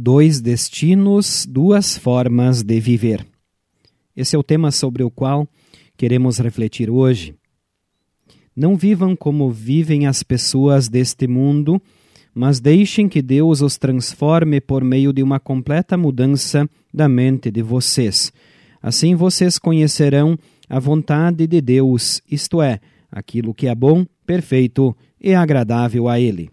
Dois destinos, duas formas de viver. Esse é o tema sobre o qual queremos refletir hoje. Não vivam como vivem as pessoas deste mundo, mas deixem que Deus os transforme por meio de uma completa mudança da mente de vocês. Assim vocês conhecerão a vontade de Deus, isto é, aquilo que é bom, perfeito e agradável a Ele.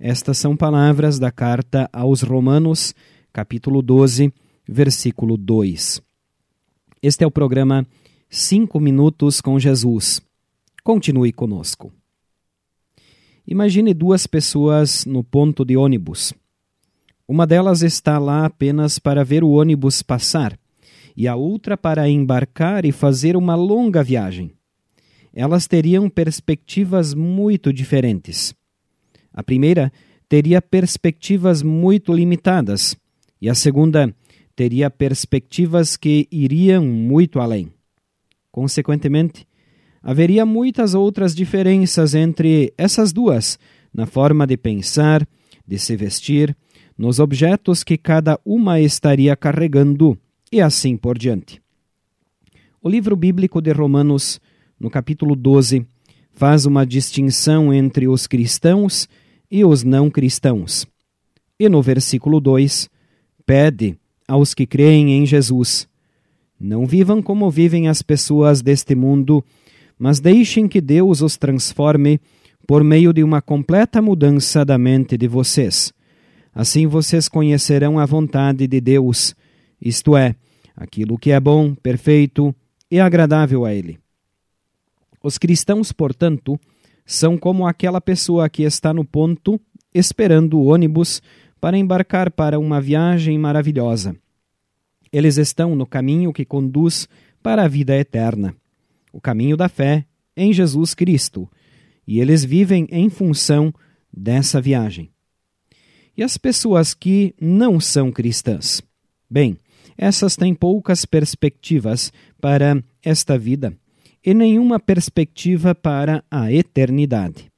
Estas são palavras da carta aos Romanos, capítulo 12, versículo 2. Este é o programa Cinco Minutos com Jesus. Continue conosco. Imagine duas pessoas no ponto de ônibus. Uma delas está lá apenas para ver o ônibus passar e a outra para embarcar e fazer uma longa viagem. Elas teriam perspectivas muito diferentes. A primeira teria perspectivas muito limitadas e a segunda teria perspectivas que iriam muito além. Consequentemente, haveria muitas outras diferenças entre essas duas na forma de pensar, de se vestir, nos objetos que cada uma estaria carregando e assim por diante. O livro bíblico de Romanos, no capítulo 12, faz uma distinção entre os cristãos e os não cristãos. E no versículo 2, pede aos que creem em Jesus: Não vivam como vivem as pessoas deste mundo, mas deixem que Deus os transforme por meio de uma completa mudança da mente de vocês. Assim vocês conhecerão a vontade de Deus, isto é, aquilo que é bom, perfeito e agradável a Ele. Os cristãos, portanto, são como aquela pessoa que está no ponto esperando o ônibus para embarcar para uma viagem maravilhosa. Eles estão no caminho que conduz para a vida eterna, o caminho da fé em Jesus Cristo, e eles vivem em função dessa viagem. E as pessoas que não são cristãs? Bem, essas têm poucas perspectivas para esta vida e nenhuma perspectiva para a eternidade.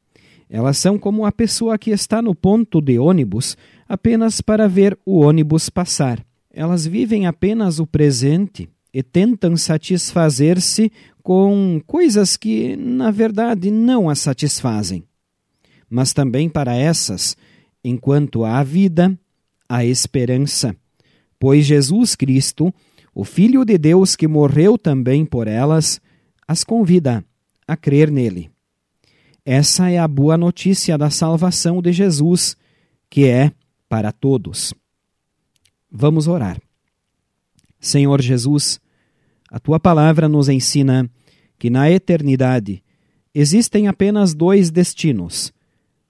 Elas são como a pessoa que está no ponto de ônibus apenas para ver o ônibus passar. Elas vivem apenas o presente e tentam satisfazer-se com coisas que, na verdade, não as satisfazem. Mas também para essas, enquanto há vida, há esperança, pois Jesus Cristo, o Filho de Deus que morreu também por elas, as convida a crer nele. Essa é a boa notícia da salvação de Jesus, que é para todos. Vamos orar. Senhor Jesus, a tua palavra nos ensina que na eternidade existem apenas dois destinos: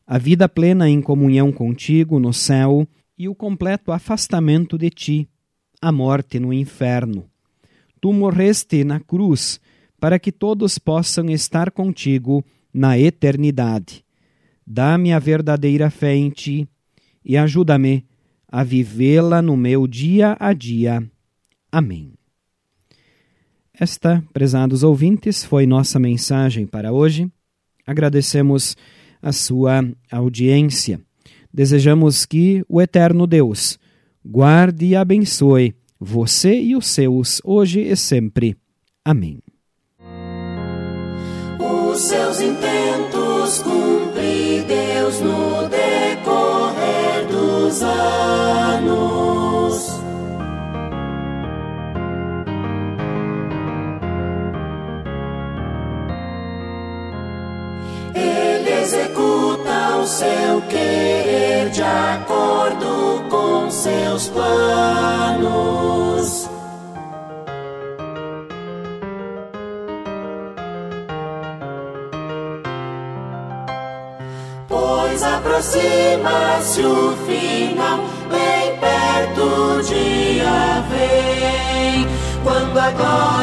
a vida plena em comunhão contigo no céu e o completo afastamento de ti, a morte no inferno. Tu morreste na cruz para que todos possam estar contigo na eternidade. Dá-me a verdadeira fé em ti e ajuda-me a vivê-la no meu dia a dia. Amém. Esta, prezados ouvintes, foi nossa mensagem para hoje. Agradecemos a sua audiência. Desejamos que o eterno Deus guarde e abençoe você e os seus hoje e sempre. Amém os seus intentos cumprir Deus no decorrer dos anos. Seus planos. pois aproxima-se o final, bem perto o dia vem, quando a glória